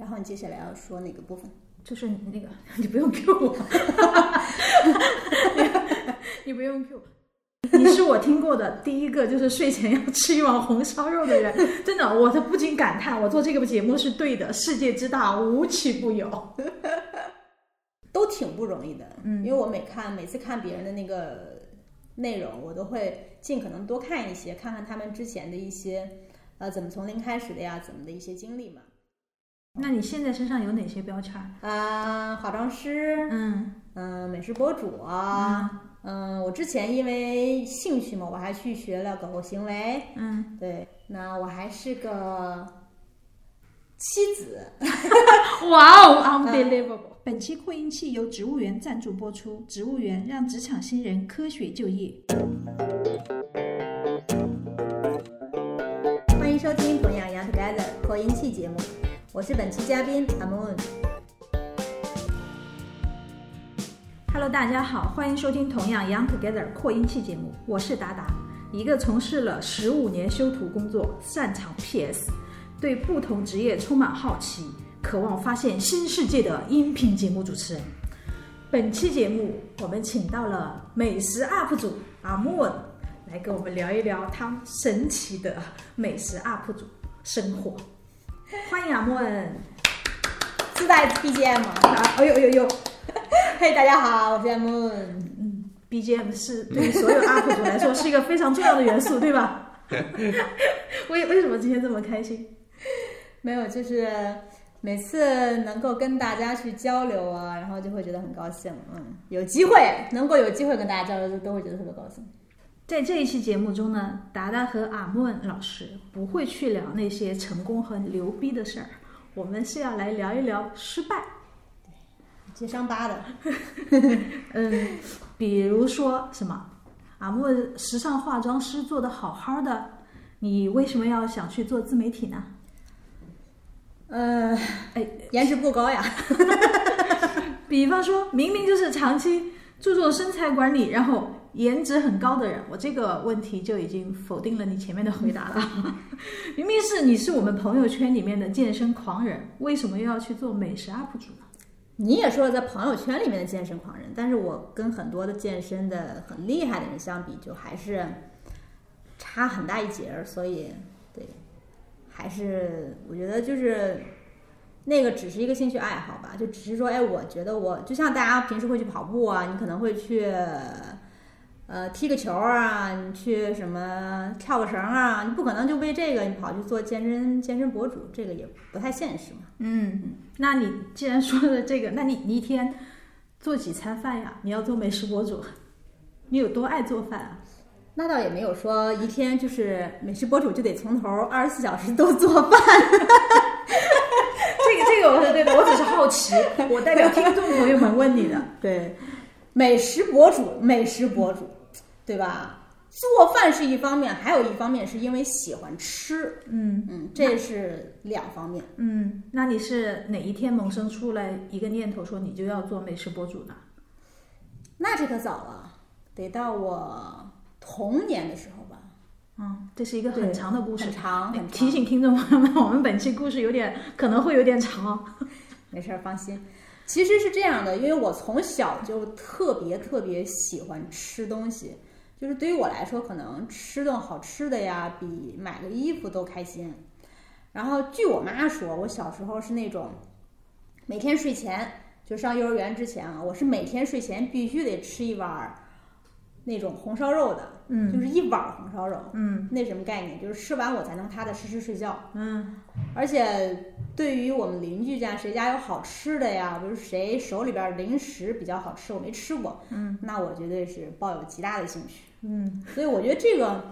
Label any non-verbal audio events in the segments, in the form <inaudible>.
然后你接下来要说哪个部分？就是那个，<laughs> 你不用 Q 我，<laughs> 你不用 Q 我。你是我听过的第一个就是睡前要吃一碗红烧肉的人，真的，我都不禁感叹，我做这个节目是对的。世界之大，无奇不有，<laughs> 都挺不容易的。嗯，因为我每看每次看别人的那个内容，我都会尽可能多看一些，看看他们之前的一些呃怎么从零开始的呀，怎么的一些经历嘛。那你现在身上有哪些标签？啊，化妆师，嗯嗯，美食博主啊。嗯，我之前因为兴趣嘛，我还去学了狗狗行为。嗯，对，那我还是个妻子。<laughs> 哇哦，unbelievable！本期扩音器由植物园赞助播出，植物园让职场新人科学就业。欢迎收听《同样 Young Together》扩音器节目，我是本期嘉宾阿 moon。Hello，大家好，欢迎收听同样 Young Together 扩音器节目，我是达达，一个从事了十五年修图工作，擅长 PS，对不同职业充满好奇，渴望发现新世界的音频节目主持人。本期节目我们请到了美食 UP 主阿 moon 来跟我们聊一聊他神奇的美食 UP 主生活。欢迎阿莫，自带 BGM 啊！哎呦哎呦呦！<laughs> 嘿，大家好，我是 Moon。嗯，BGM 是对于所有 UP 主来说是一个非常重要的元素，对吧？<laughs> 为为什么今天这么开心？没有，就是每次能够跟大家去交流啊，然后就会觉得很高兴。嗯，有机会能够有机会跟大家交流，都会觉得特别高兴。在这一期节目中呢，达达和阿莫老师不会去聊那些成功和牛逼的事儿，我们是要来聊一聊失败。接伤疤的，<laughs> 嗯，比如说什么，阿莫时尚化妆师做的好好的，你为什么要想去做自媒体呢？呃，哎，颜值不高呀。<laughs> 比方说明明就是长期注重身材管理，然后颜值很高的人，我这个问题就已经否定了你前面的回答了。<laughs> 明明是你是我们朋友圈里面的健身狂人，为什么又要去做美食 UP 主呢？你也说了，在朋友圈里面的健身狂人，但是我跟很多的健身的很厉害的人相比，就还是差很大一截儿。所以，对，还是我觉得就是那个只是一个兴趣爱好吧，就只是说，哎，我觉得我就像大家平时会去跑步啊，你可能会去。呃，踢个球啊，你去什么跳个绳啊？你不可能就为这个你跑去做健身健身博主，这个也不太现实嘛。嗯，那你既然说了这个，那你你一天做几餐饭呀？你要做美食博主，你有多爱做饭啊？那倒也没有说一天就是美食博主就得从头二十四小时都做饭。<laughs> 这个这个我是对的，我只是好奇，我代表听众朋友们问你的。对，美食博主，美食博主。对吧？做饭是一方面，还有一方面是因为喜欢吃。嗯嗯，这是两方面。嗯，那你是哪一天萌生出来一个念头，说你就要做美食博主呢？那这可早了，得到我童年的时候吧。嗯，这是一个很长的故事，很长。很长。提醒听众朋友们，我们本期故事有点可能会有点长。<laughs> 没事儿，放心。其实是这样的，因为我从小就特别特别喜欢吃东西。就是对于我来说，可能吃顿好吃的呀，比买个衣服都开心。然后据我妈说，我小时候是那种每天睡前就上幼儿园之前啊，我是每天睡前必须得吃一碗那种红烧肉的，嗯，就是一碗红烧肉，嗯，那什么概念？就是吃完我才能踏踏实实睡觉，嗯。而且对于我们邻居家谁家有好吃的呀，比如谁手里边零食比较好吃，我没吃过，嗯，那我绝对是抱有极大的兴趣。嗯，所以我觉得这个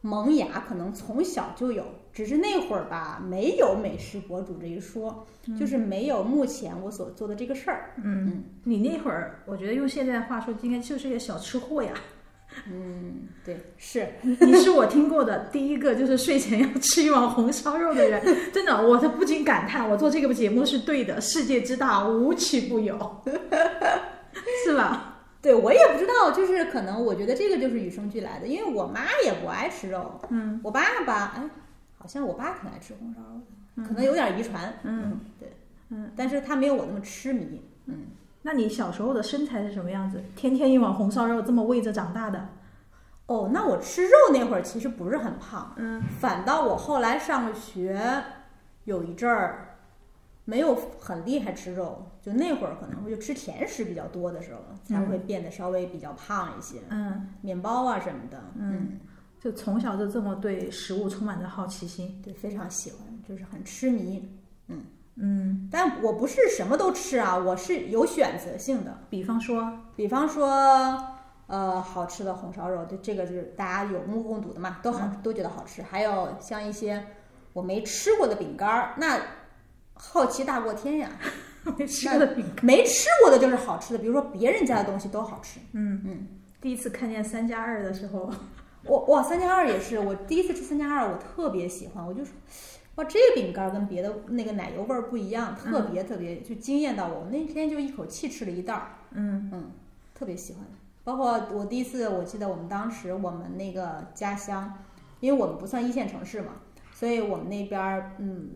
萌芽可能从小就有，只是那会儿吧没有美食博主这一说，就是没有目前我所做的这个事儿。嗯，你那会儿我觉得用现在的话说，应该就是一个小吃货呀。<laughs> 嗯，对，是，你是我听过的第一个就是睡前要吃一碗红烧肉的人，真的，我都不禁感叹，我做这个节目是对的，世界之大，无奇不有，<laughs> <laughs> 是吧？对，我也不知道，就是可能我觉得这个就是与生俱来的，因为我妈也不爱吃肉，嗯，我爸爸，哎，好像我爸挺爱吃红烧肉的，可能有点遗传，嗯，对，嗯但是他没有我那么痴迷。嗯那你小时候的身材是什么样子？天天一碗红烧肉这么喂着长大的？哦，那我吃肉那会儿其实不是很胖，嗯，反倒我后来上学有一阵儿没有很厉害吃肉，就那会儿可能会就吃甜食比较多的时候，才会变得稍微比较胖一些，嗯，面包啊什么的，嗯，就从小就这么对食物充满着好奇心。对，非常喜欢，就是很痴迷。嗯嗯，但我不是什么都吃啊，我是有选择性的。比方说，比方说，呃，好吃的红烧肉，就这个就是大家有目共睹的嘛，都好、都觉得好吃。还有像一些我没吃过的饼干儿，那好奇大过天呀。<laughs> 没吃过的饼干。没吃过的就是好吃的，比如说别人家的东西都好吃。嗯嗯，第一次看见三加二的时候，<laughs> 我哇，三加二也是，我第一次吃三加二，我特别喜欢，我就说，哇，这个饼干跟别的那个奶油味儿不一样，特别特别就惊艳到我。我那天就一口气吃了一袋儿，嗯嗯，特别喜欢。包括我第一次，我记得我们当时我们那个家乡，因为我们不算一线城市嘛，所以我们那边儿嗯，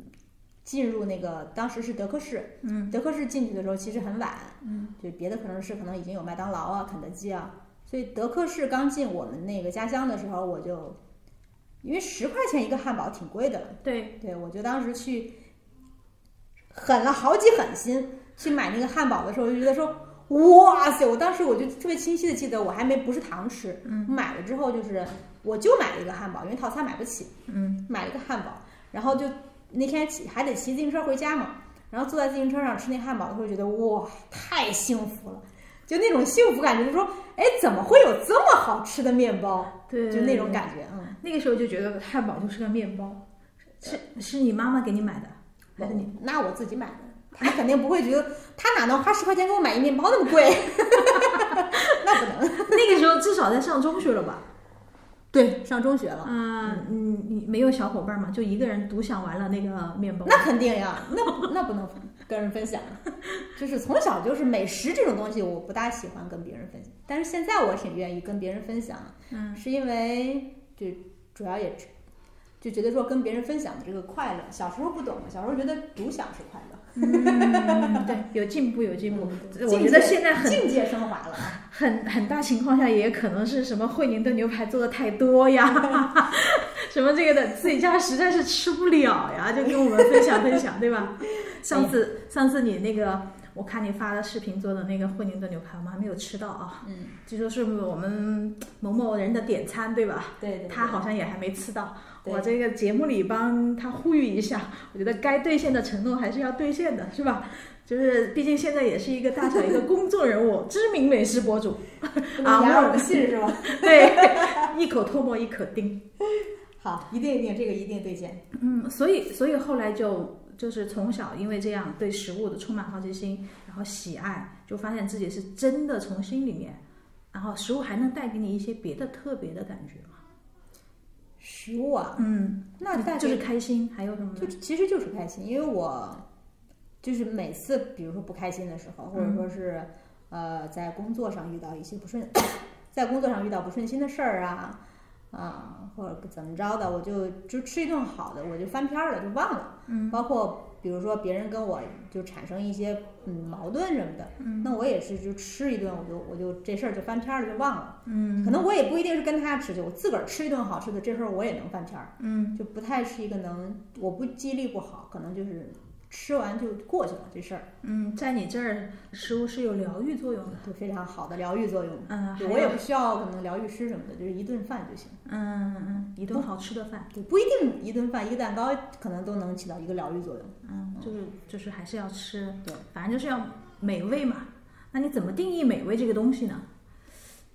进入那个当时是德克士，嗯德克士进去的时候其实很晚，嗯，就别的可能是可能已经有麦当劳啊、肯德基啊，所以德克士刚进我们那个家乡的时候，我就因为十块钱一个汉堡挺贵的了，对，对我就当时去狠了好几狠心去买那个汉堡的时候，就觉得说。哇塞！我当时我就特别清晰的记得，我还没不是糖吃，嗯买了之后就是我就买了一个汉堡，因为套餐买不起，嗯买了一个汉堡，然后就那天骑还得骑自行车回家嘛，然后坐在自行车上吃那汉堡的时候，觉得哇，太幸福了，就那种幸福感觉，就是说，哎，怎么会有这么好吃的面包？对，就那种感觉，嗯。那个时候就觉得汉堡就是个面包，是是你妈妈给你买的，还是你？那我自己买的，他肯定不会觉得，他哪能花十块钱给我买一面包那么贵？<laughs> 那不能。<laughs> 那个时候至少在上中学了吧？对，上中学了，嗯，你你没有小伙伴嘛？就一个人独享完了那个面包。那肯定呀，那不那不能跟人分享。就是从小就是美食这种东西，我不大喜欢跟别人分享，但是现在我挺愿意跟别人分享，嗯是因为就主要也就觉得说跟别人分享的这个快乐，小时候不懂，小时候觉得独享是快乐。嗯，对，有进步有进步。我觉得现在很境界升华了啊。很很大情况下，也可能是什么惠灵顿牛排做的太多呀，<laughs> 什么这个的自己家实在是吃不了呀，就跟我们分享分享，对吧？<laughs> 上次上次你那个，我看你发的视频做的那个惠灵顿牛排，我们还没有吃到啊，嗯，据说是我们某某人的点餐，对吧？对对对，他好像也还没吃到，我这个节目里帮他呼吁一下，我觉得该兑现的承诺还是要兑现的，是吧？就是毕竟现在也是一个大小一个公众人物，知名美食博主，不能言而不信是吧？<laughs> 对，一口唾沫一口钉。好，一定一定，这个一定兑现。嗯，所以所以后来就就是从小因为这样对食物的充满好奇心，然后喜爱，就发现自己是真的从心里面，然后食物还能带给你一些别的特别的感觉吗。食物啊，嗯，那大概就是开心，还有什么呢就？其实就是开心，因为我就是每次，比如说不开心的时候，或者说是、呃在工作上遇到一些不顺，<coughs> 在工作上遇到不顺心的事儿啊啊，或者怎么着的，我就就吃一顿好的，我就翻篇儿了，就忘了。嗯，包括比如说别人跟我就产生一些嗯矛盾什么的，嗯那我也是就吃一顿，我就我就这事儿就翻篇儿了，就忘了。嗯可能我也不一定是跟他吃去，我自个儿吃一顿好吃的，这事儿我也能翻篇儿。嗯就不太是一个能，我不记忆力不好，可能就是吃完就过去了这事儿，嗯，在你这儿食物是有疗愈作用的。就非常好的疗愈作用。嗯，我也不需要可能疗愈师什么的，就是一顿饭就行。嗯嗯，一顿好吃的饭，对，不一定一顿饭一个蛋糕可能都能起到一个疗愈作用。嗯，就是就是还是要吃，对，反正就是要美味嘛。那你怎么定义美味这个东西呢？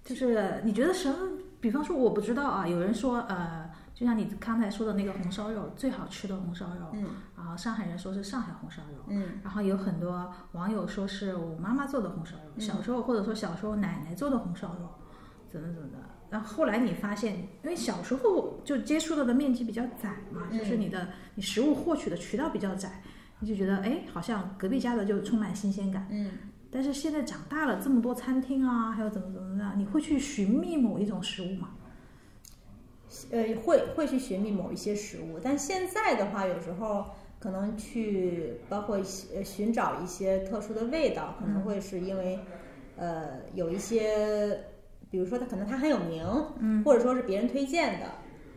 就是你觉得什么？比方说，我不知道啊，有人说，呃，就像你刚才说的那个红烧肉，最好吃的红烧肉，嗯然后上海人说是上海红烧肉，嗯然后有很多网友说是我妈妈做的红烧肉，嗯小时候或者说小时候奶奶做的红烧肉，怎么怎么的。然后后来你发现，因为小时候就接触到的面积比较窄嘛，嗯就是你的你食物获取的渠道比较窄，你就觉得哎，好像隔壁家的就充满新鲜感。嗯，但是现在长大了，这么多餐厅啊，还有怎么怎么的，你会去寻觅某一种食物吗？呃，会会去寻觅某一些食物，但现在的话，有时候可能去包括一些呃寻找一些特殊的味道，可能会是因为呃有一些，比如说它可能它很有名，嗯。或者说是别人推荐的，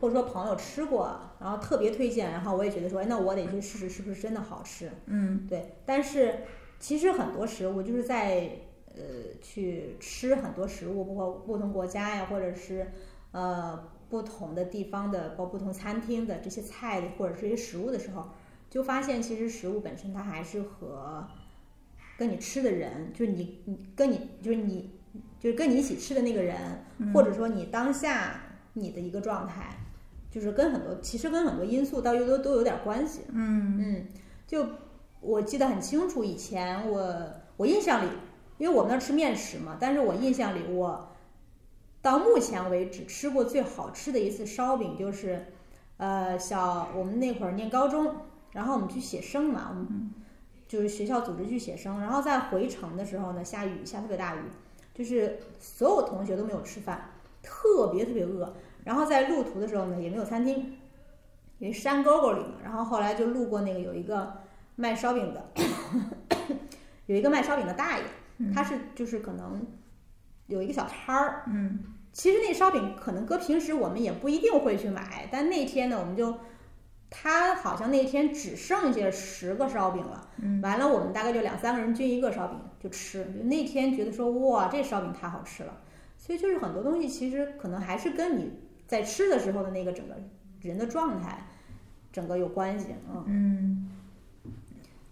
或者说朋友吃过，然后特别推荐，然后我也觉得说，哎，那我得去试试是不是真的好吃。嗯。对，但是其实很多食物就是在呃去吃很多食物，包括不同国家呀，或者是呃不同的地方的，包括不同餐厅的这些菜或者这些食物的时候，就发现其实食物本身它还是和跟你吃的人，就是你你跟你就是你就是跟你一起吃的那个人，或者说你当下你的一个状态。就是跟很多，其实跟很多因素倒又都都有点关系。嗯嗯，就我记得很清楚，以前我我印象里，因为我们那儿吃面食嘛，但是我印象里，我到目前为止吃过最好吃的一次烧饼，就是呃小我们那会儿念高中，然后我们去写生嘛，我们就是学校组织去写生，然后在回程的时候呢，下雨下特别大雨，就是所有同学都没有吃饭，特别特别饿，然后在路途的时候呢，也没有餐厅。因为山沟沟里嘛，然后后来就路过那个有一个卖烧饼的，有一个卖烧饼的大爷，他是就是可能有一个小摊儿，嗯其实那烧饼可能搁平时我们也不一定会去买，但那天呢，我们就他好像那天只剩下十个烧饼了，嗯完了我们大概就两三个人均一个烧饼就吃，就那天觉得说哇这烧饼太好吃了，所以就是很多东西其实可能还是跟你在吃的时候的那个整个人的状态，整个有关系，嗯。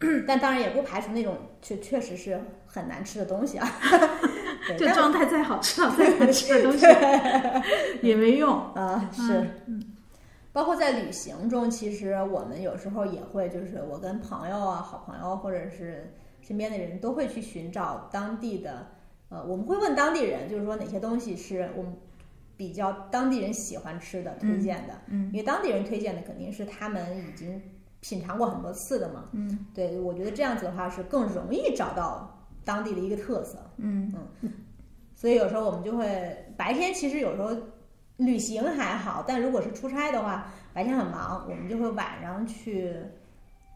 嗯，<coughs> 但当然也不排除那种确确实是很难吃的东西啊。<laughs> 这状态再好吃到再难吃的东西也没用。啊是，嗯包括在旅行中，其实我们有时候也会，就是我跟朋友啊、好朋友或者是身边的人都会去寻找当地的，呃，我们会问当地人，就是说哪些东西是我们比较当地人喜欢吃的、推荐的，嗯因为当地人推荐的肯定是他们已经品尝过很多次的嘛。嗯对，我觉得这样子的话是更容易找到当地的一个特色。嗯嗯所以有时候我们就会白天其实有时候旅行还好，但如果是出差的话，白天很忙，我们就会晚上去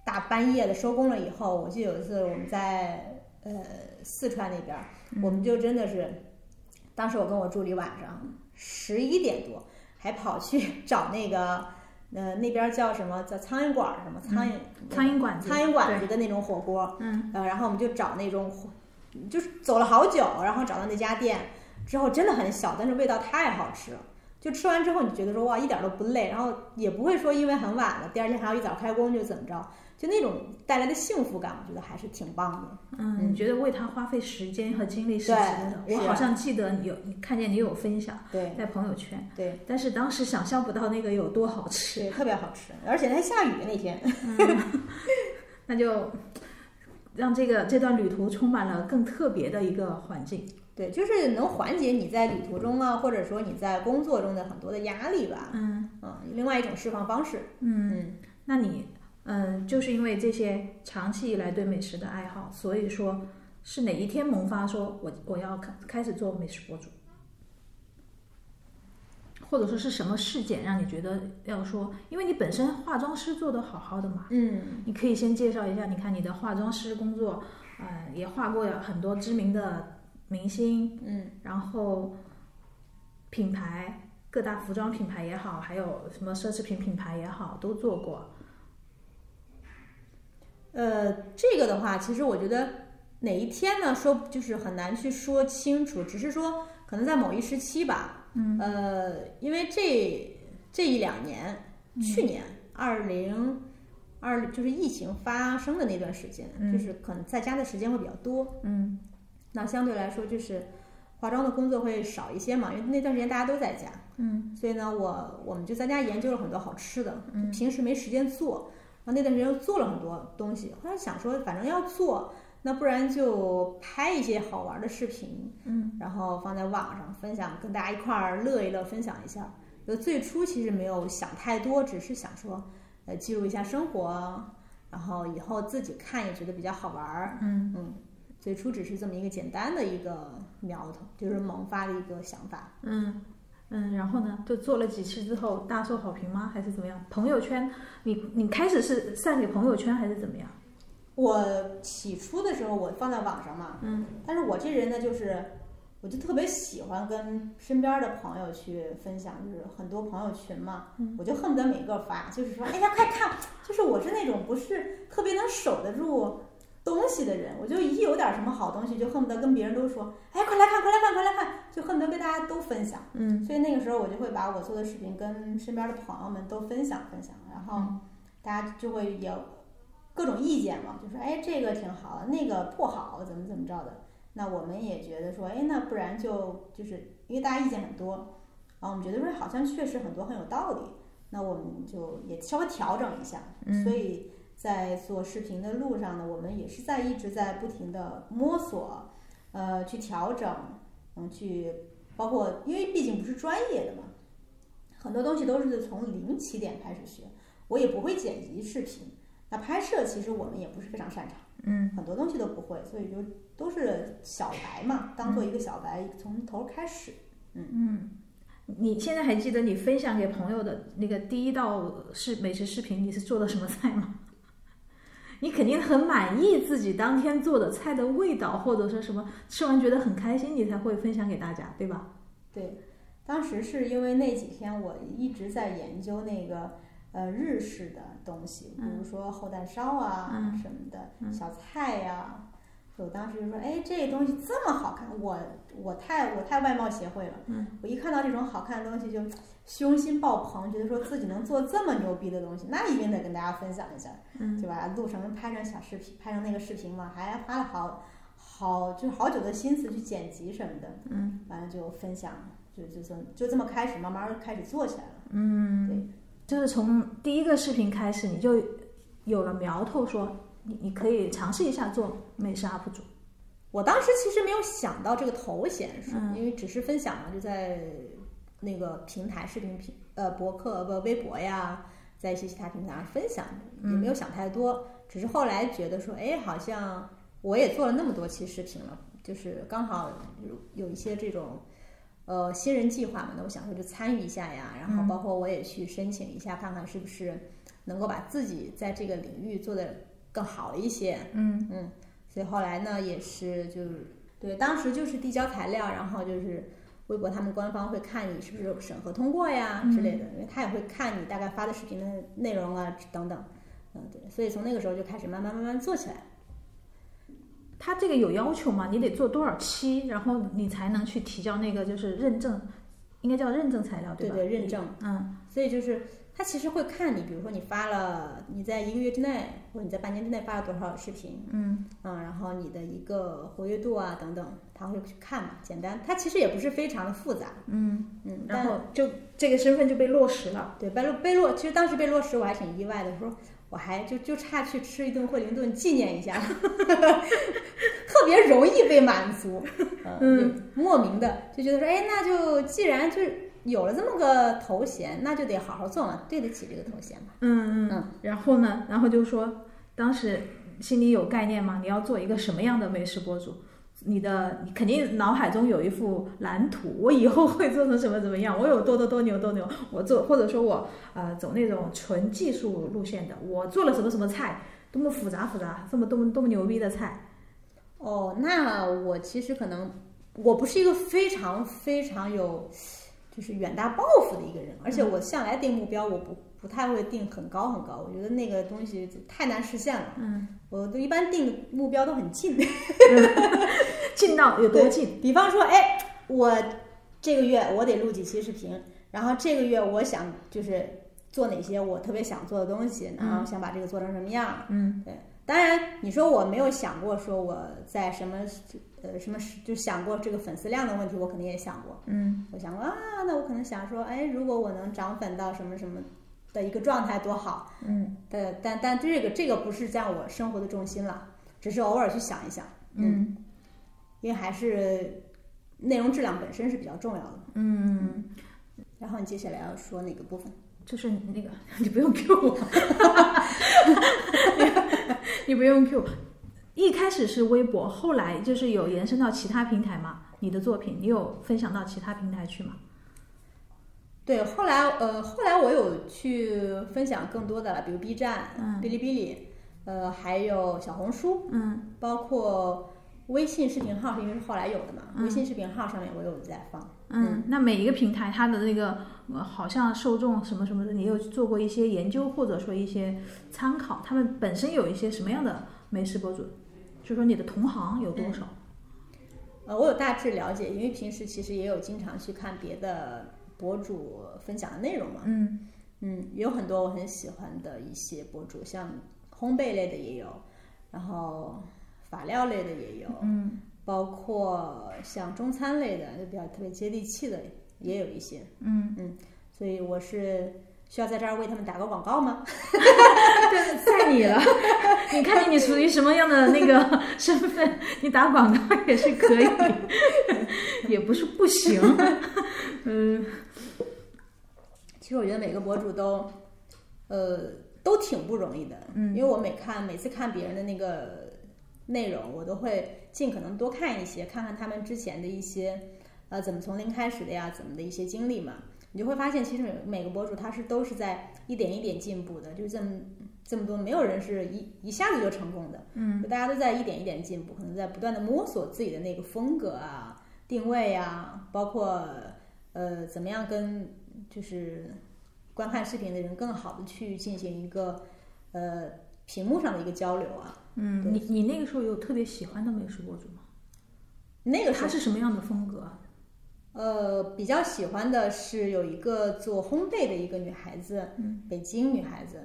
大半夜的收工了以后，我记得有一次我们在呃四川那边儿，我们就真的是，当时我跟我助理晚上十一点多还跑去 <laughs> 找那个呃那边儿叫什么叫苍蝇馆儿什么苍蝇、苍蝇馆子，苍蝇馆子的那种火锅，嗯呃，然后我们就找那种火，就是走了好久，然后找到那家店之后真的很小，但是味道太好吃了。就吃完之后，你觉得说哇，一点都不累，然后也不会说因为很晚了，第二天还要一早开工就怎么着，就那种带来的幸福感，我觉得还是挺棒的。嗯，你觉得为他花费时间和精力是值得？的我好像记得你有，你看见你有分享对在朋友圈，对但是当时想象不到那个有多好吃，对，特别好吃，而且还下雨那天。<laughs> 那就让这个这段旅途充满了更特别的一个环境。对，就是能缓解你在旅途中啊，或者说你在工作中的很多的压力吧。嗯嗯，另外一种释放方式。嗯，嗯，那你嗯，就是因为这些长期以来对美食的爱好，所以说是哪一天萌发说我我要开开始做美食博主，或者说是什么事件让你觉得要说，因为你本身化妆师做的好好的嘛，嗯你可以先介绍一下，你看你的化妆师工作，呃，也画过很多知名的明星，嗯。然后品牌各大服装品牌也好，还有什么奢侈品品牌也好，都做过。呃，这个的话，其实我觉得哪一天呢，说就是很难去说清楚，只是说可能在某一时期吧。嗯。呃，因为这这一两年，去年二零二就是疫情发生的那段时间，嗯。就是可能在家的时间会比较多，嗯那相对来说就是化妆的工作会少一些嘛，因为那段时间大家都在家。嗯所以呢，我我们就在家研究了很多好吃的，嗯平时没时间做，然后那段时间又做了很多东西。后来想说，反正要做，那不然就拍一些好玩的视频，嗯然后放在网上分享，跟大家一块儿乐一乐，分享一下。就最初其实没有想太多，只是想说，呃，记录一下生活，然后以后自己看也觉得比较好玩儿。嗯嗯，最初只是这么一个简单的一个苗头，就是萌发的一个想法。嗯。嗯，然后呢，就做了几期之后大受好评吗？还是怎么样？朋友圈，你你开始是散给朋友圈还是怎么样？我起初的时候我放在网上嘛，嗯，但是我这人呢，就是我就特别喜欢跟身边的朋友去分享，就是很多朋友群嘛，嗯我就恨不得每个发，就是说，哎呀，快看，就是我是那种不是特别能守得住东西的人，我就一有点什么好东西，就恨不得跟别人都说，哎，快来看，快来看，快来看，就恨不得跟大家都分享。嗯所以那个时候我就会把我做的视频跟身边的朋友们都分享分享，然后大家就会有各种意见嘛，就说哎这个挺好，那个不好，怎么怎么着的。那我们也觉得说，哎，那不然就就是因为大家意见很多，然后我们觉得说好像确实很多很有道理，那我们就也稍微调整一下。嗯所以在做视频的路上呢，我们也是在一直在不停的摸索，呃，去调整，嗯，去包括因为毕竟不是专业的嘛，很多东西都是从零起点开始学。我也不会剪辑视频，那拍摄其实我们也不是非常擅长，嗯很多东西都不会，所以就都是小白嘛，当做一个小白，从头开始。嗯，你现在还记得你分享给朋友的那个第一道是美食视频，你是做的什么菜吗？你肯定很满意自己当天做的菜的味道，或者说什么吃完觉得很开心，你才会分享给大家，对吧？对，当时是因为那几天我一直在研究那个呃日式的东西，比如说厚蛋烧啊、嗯。什么的，小菜呀、我当时就说，哎，这东西这么好看，我我太我太外貌协会了，嗯我一看到这种好看的东西就虚荣心爆棚，觉得说自己能做这么牛逼的东西，那一定得跟大家分享一下，嗯就把它录成拍成小视频，拍成那个视频嘛，还花了好好就是好久的心思去剪辑什么的，嗯完了就分享，就就这么就这么开始，慢慢开始做起来了。嗯，对就是从第一个视频开始，你就有了苗头说，你你可以尝试一下做美食 UP 主。我当时其实没有想到这个头衔，是、嗯因为只是分享嘛，就在那个平台视频平呃博客不微博呀，在一些其他平台上分享，也没有想太多。只是后来觉得说，哎，好像我也做了那么多期视频了，就是刚好有有一些这种呃新人计划嘛，那我想说就参与一下呀，然后包括我也去申请一下，看看是不是能够把自己在这个领域做得更好一些。嗯嗯，所以后来呢，也是就是对，当时就是递交材料，然后就是微博他们官方会看你是不是有审核通过呀之类的，因为他也会看你大概发的视频的内容啊等等。嗯，对，所以从那个时候就开始慢慢慢慢做起来。他这个有要求吗？你得做多少期，然后你才能去提交那个就是认证，应该叫认证材料吧？对对，认证。嗯所以就是他其实会看你，比如说你发了你在一个月之内或者你在半年之内发了多少视频，嗯嗯，然后你的一个活跃度啊等等，他会去看嘛。简单，它其实也不是非常的复杂。嗯，嗯，然后就这个身份就被落实了。对，被落被落，其实当时被落实我还挺意外的，说我还就就差去吃一顿惠灵顿纪念一下，<laughs> 特别容易被满足，嗯，莫名的就觉得说，哎，那就既然就有了这么个头衔，那就得好好做嘛，对得起这个头衔嘛。嗯嗯，然后呢，然后就说当时心里有概念吗？你要做一个什么样的美食博主？你的你肯定脑海中有一幅蓝图，我以后会做成什么怎么样？我有多多多牛多牛，我做或者说我呃走那种纯技术路线的，我做了什么什么菜，多么复杂复杂，这么多么多么牛逼的菜，哦，那我其实可能我不是一个非常非常有就是远大抱负的一个人，而且我向来定目标，我不不太会定很高很高，我觉得那个东西太难实现了。嗯，我都一般定目标都很近，<laughs> 近到有多近？比方说，哎，我这个月我得录几期视频，然后这个月我想就是做哪些我特别想做的东西，然后想把这个做成什么样。嗯对，当然你说我没有想过说我在什么呃什么时就想过这个粉丝量的问题，我肯定也想过。嗯我想过啊，那我可能想说，哎，如果我能涨粉到什么什么的一个状态多好。嗯但但但这个这个不是在我生活的重心了，只是偶尔去想一想，嗯因为还是内容质量本身是比较重要的。嗯，然后你接下来要说哪个部分？就是那个 <laughs> 你不用 Q 我，<laughs> 你不用 Q。一开始是微博，后来就是有延伸到其他平台嘛？你的作品，你有分享到其他平台去吗？对，后来呃，后来我有去分享更多的了，比如 B 站、嗯哔哩哔哩，呃，还有小红书，嗯包括微信视频号，是因为是后来有的嘛，嗯微信视频号上面我有在放。嗯，那每一个平台它的那个呃好像受众什么什么的，你有做过一些研究或者说一些参考，他们本身有一些什么样的美食博主？就说你的同行有多少？呃，我有大致了解，因为平时其实也有经常去看别的博主分享的内容嘛。嗯嗯，有很多我很喜欢的一些博主，像烘焙类的也有，然后法料类的也有，嗯包括像中餐类的，就比较特别接地气的也有一些。嗯嗯，所以我是需要在这儿为他们打个广告吗？<laughs> 对，在你了。<laughs> 你看见你处于什么样的那个 <laughs> 身份，你打广告也是可以，也不是不行。嗯其实我觉得每个博主都，呃，都挺不容易的。嗯因为我每看每次看别人的那个内容，我都会尽可能多看一些，看看他们之前的一些，呃，怎么从零开始的呀，怎么的一些经历嘛。你就会发现，其实每每个博主他是都是在一点一点进步的，就是这么这么多，没有人是一一下子就成功的。嗯大家都在一点一点进步，可能在不断的摸索自己的那个风格啊、定位啊，包括呃怎么样跟就是观看视频的人更好的去进行一个呃屏幕上的一个交流啊。嗯，你你那个时候有特别喜欢的美食博主吗？那个时候他是什么样的风格啊？呃比较喜欢的是有一个做烘焙的一个女孩子，嗯北京女孩子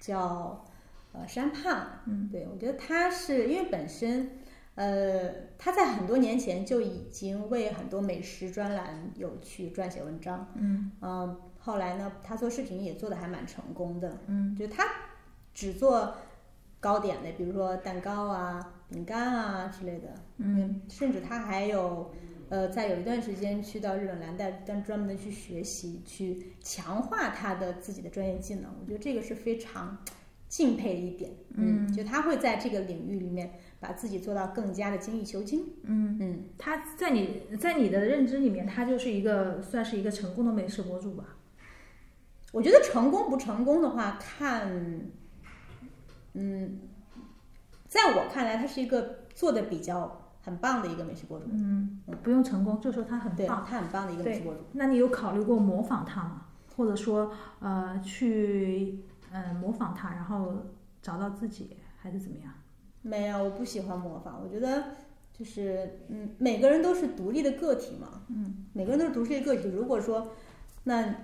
叫呃山胖，嗯对我觉得她是因为本身。呃，她在很多年前就已经为很多美食专栏有去撰写文章，嗯嗯，后来呢，她做视频也做的还蛮成功的，嗯就她只做糕点类，比如说蛋糕啊、饼干啊之类的，嗯。甚至他还有呃，在有一段时间去到日本蓝带，但专门的去学习，去强化他的自己的专业技能，我觉得这个是非常敬佩的一点，嗯就他会在这个领域里面把自己做到更加的精益求精，嗯，嗯。他在你在你的认知里面，他就是一个算是一个成功的美食博主吧？我觉得成功不成功的话，看，嗯，在我看来，他是一个做的比较很棒的一个美食博主，嗯，不用成功，就说他很，棒。他很棒的一个美食博主。那你有考虑过模仿他吗？或者说，呃，去呃模仿他，然后找到自己，还是怎么样？没有，我不喜欢模仿，我觉得就是，嗯，每个人都是独立的个体嘛，嗯，每个人都是独立的个体。如果说，那，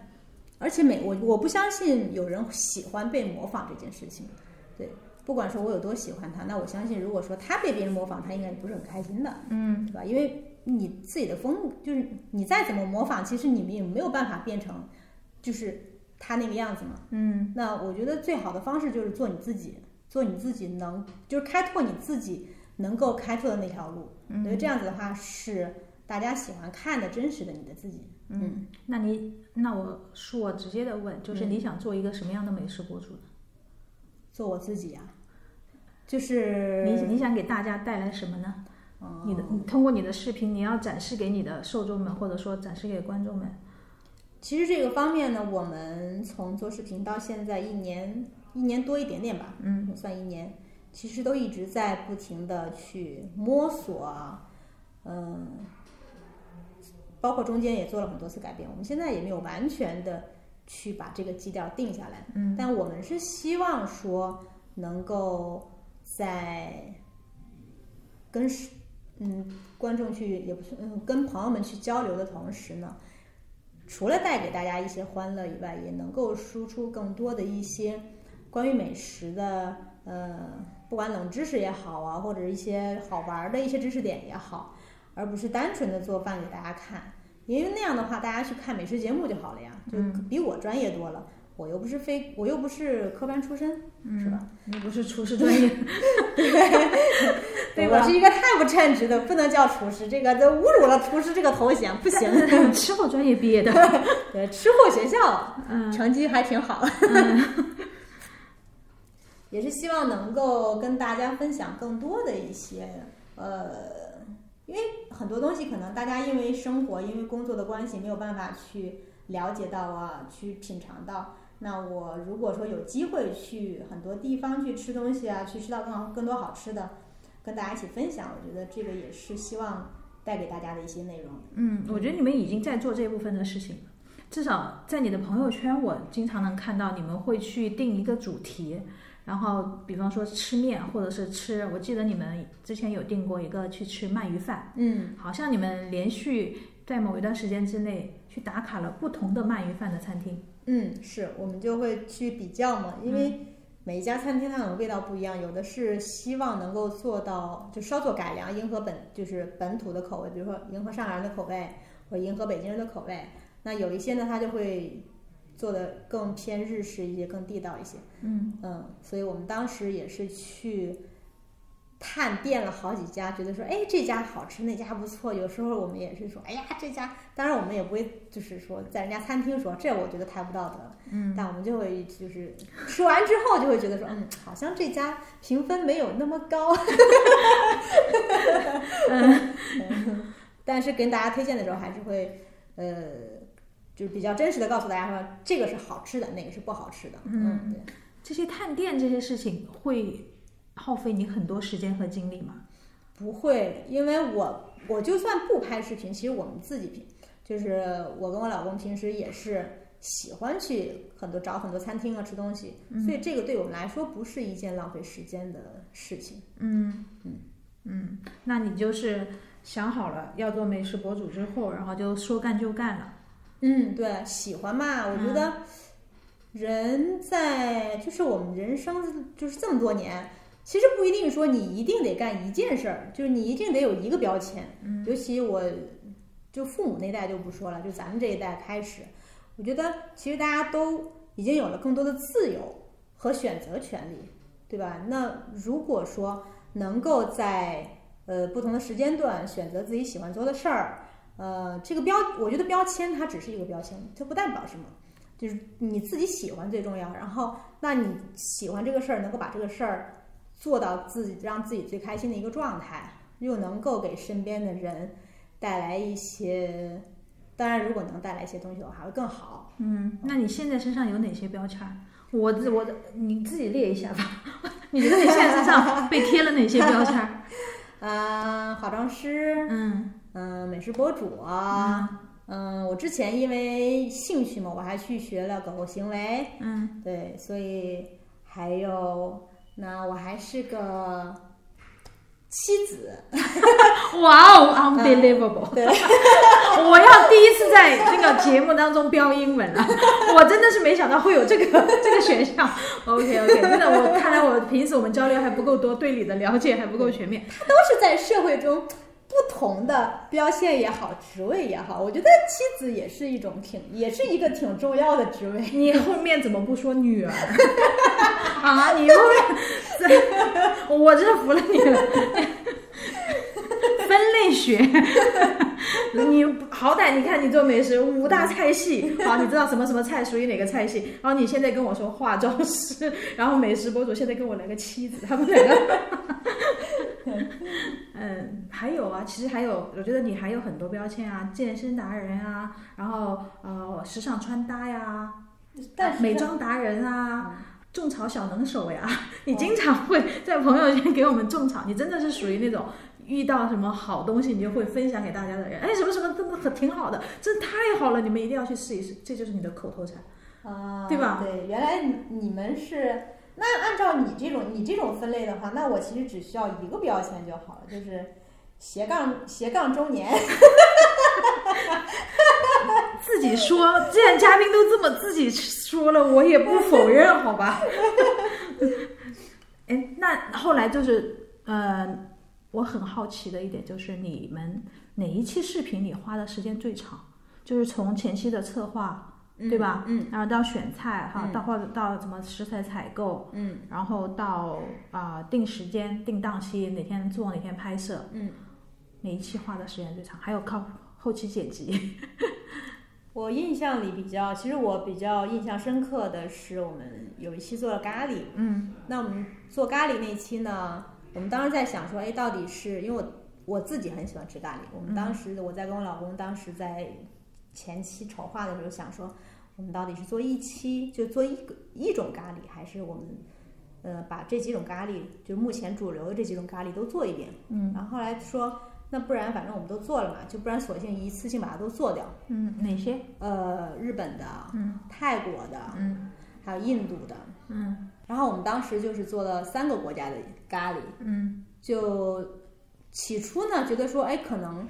而且每我我不相信有人喜欢被模仿这件事情，对，不管说我有多喜欢他，那我相信如果说他被别人模仿，他应该也不是很开心的。嗯对吧？因为你自己的风，就是你再怎么模仿，其实你们也没有办法变成就是他那个样子嘛。嗯那我觉得最好的方式就是做你自己，做你自己能，就是开拓你自己能够开拓的那条路。我觉得嗯这样子的话是大家喜欢看的真实的你的自己。嗯，那你那我恕我直接的问，就是嗯你想做一个什么样的美食博主呢？做我自己呀、就是你你想给大家带来什么呢？嗯你的你通过你的视频，你要展示给你的受众们，或者说展示给观众们。其实这个方面呢，我们从做视频到现在一年一年多一点点吧，嗯算一年，其实都一直在不停的去摸索啊，嗯，包括中间也做了很多次改变。我们现在也没有完全的去把这个基调定下来，嗯但我们是希望说能够在跟是嗯观众去也不是嗯跟朋友们去交流的同时呢，除了带给大家一些欢乐以外，也能够输出更多的一些关于美食的呃，不管冷知识也好啊，或者一些好玩儿的一些知识点也好，而不是单纯的做饭给大家看。因为那样的话，大家去看美食节目就好了呀，就嗯比我专业多了。我又不是非，我又不是科班出身，是吧？你不是厨师专业，<laughs> 对对我是一个太不称职的，不能叫厨师，这个都侮辱了厨师这个头衔，不行。<laughs> 吃货专业毕业的。对，吃货学校，嗯成绩还挺好。<laughs> 也是希望能够跟大家分享更多的一些呃，因为很多东西可能大家因为生活、因为工作的关系没有办法去了解到啊，去品尝到。那我如果说有机会去很多地方去吃东西啊，去吃到更好更多好吃的，跟大家一起分享，我觉得这个也是希望带给大家的一些内容。嗯，我觉得你们已经在做这部分的事情了。至少在你的朋友圈，我经常能看到你们会去定一个主题，然后比方说吃面，或者是吃，我记得你们之前有定过一个去吃鳗鱼饭，嗯，好像你们连续在某一段时间之内去打卡了不同的鳗鱼饭的餐厅。嗯，是我们就会去比较嘛，因为每一家餐厅它可能味道不一样，有的是希望能够做到就稍作改良，迎合本就是本土的口味，比如说迎合上海人的口味，或迎合北京人的口味。那有一些呢，它就会做的更偏日式一些，更地道一些。嗯嗯，所以我们当时也是去探店了好几家，觉得说，哎，这家好吃，那家不错。有时候我们也是说，哎呀，这家，当然我们也不会就是说在人家餐厅说，这我觉得太不道德了。嗯但我们就会就是吃完之后就会觉得说，嗯，好像这家评分没有那么高。<laughs> 嗯，<laughs> 但是跟大家推荐的时候还是会，呃，就是比较真实的告诉大家说，这个是好吃的，那个是不好吃的。嗯嗯，对。这些探店这些事情会耗费你很多时间和精力吗？不会，因为我我就算不拍视频，其实我们自己平，就是我跟我老公平时也是喜欢去很多找很多餐厅啊吃东西，所以这个对我们来说不是一件浪费时间的事情。嗯嗯嗯，那你就是想好了要做美食博主之后，然后就说干就干了。嗯，对，喜欢嘛，我觉得人在就是我们人生就是这么多年。其实不一定说你一定得干一件事儿，就是你一定得有一个标签。嗯尤其我，就父母那代就不说了，就咱们这一代开始，我觉得其实大家都已经有了更多的自由和选择权利，对吧？那如果说能够在呃不同的时间段选择自己喜欢做的事儿，呃，这个标，我觉得标签它只是一个标签，它不代表什么。就是你自己喜欢最重要，然后那你喜欢这个事儿，能够把这个事儿做到自己让自己最开心的一个状态，又能够给身边的人带来一些，当然如果能带来一些东西的话，还会更好。嗯，那你现在身上有哪些标签？我自我的你自己列一下吧。<laughs> 你觉得你现在身上被贴了哪些标签儿？嗯，<laughs> 化妆师，嗯嗯，美食博主啊，嗯，我之前因为兴趣嘛，我还去学了狗狗行为，嗯，对，所以还有，那我还是个妻子，<laughs> 哇哦，unbelievable！对，<laughs> 我要第一次在这个节目当中标英文了，我真的是没想到会有这个这个选项。OK OK，真的，我看来我平时我们交流还不够多，对你的了解还不够全面。<laughs> 他都是在社会中不同的标签也好，职位也好，我觉得妻子也是一种挺，也是一个挺重要的职位。你后面怎么不说女儿 <laughs> 啊？你后面这，<laughs> 我真的服了你了。分类学，<laughs> 你好歹你看你做美食五大菜系，好，你知道什么什么菜属于哪个菜系，然后你现在跟我说化妆师，<laughs> 然后美食博主，现在跟我来个妻子，他们两个。<laughs> 嗯，还有啊，其实还有，我觉得你还有很多标签啊，健身达人啊，然后呃，时尚穿搭呀，但美妆达人啊，种草小能手呀，你经常会在朋友圈给我们种草，你真的是属于那种遇到什么好东西你就会分享给大家的人。哎，什么什么真的很挺好的，真的太好了，你们一定要去试一试，这就是你的口头禅。啊，对吧对，原来你你们是那按照你这种你这种分类的话，那我其实只需要一个标签就好了，就是斜杠斜杠中年。自己说，既然嘉宾都这么自己说了，我也不否认，好吧？<laughs> 哎，那后来就是，呃，我很好奇的一点就是，你们哪一期视频你花的时间最长？就是从前期的策划，对吧？嗯然后到选菜哈，嗯到或者到什么食材采购，嗯然后到啊、定时间、定档期，哪天做哪天拍摄，嗯，哪一期花的时间最长？还有靠后期剪辑，<laughs> 我印象里比较，其实我比较印象深刻的是，我们有一期做了咖喱。嗯那我们做咖喱那期呢，我们当时在想说，哎，到底是因为我我自己很喜欢吃咖喱，我们当时我在跟我老公当时在前期筹划的时候想说，我们到底是做一期就做一个一种咖喱，还是我们呃把这几种咖喱，就目前主流的这几种咖喱都做一遍。嗯然后后来说，那不然反正我们都做了嘛，就不然索性一次性把它都做掉。嗯，哪些？呃，日本的、嗯泰国的，嗯还有印度的。嗯。然后我们当时就是做了三个国家的咖喱，嗯。就起初呢觉得说，哎，可能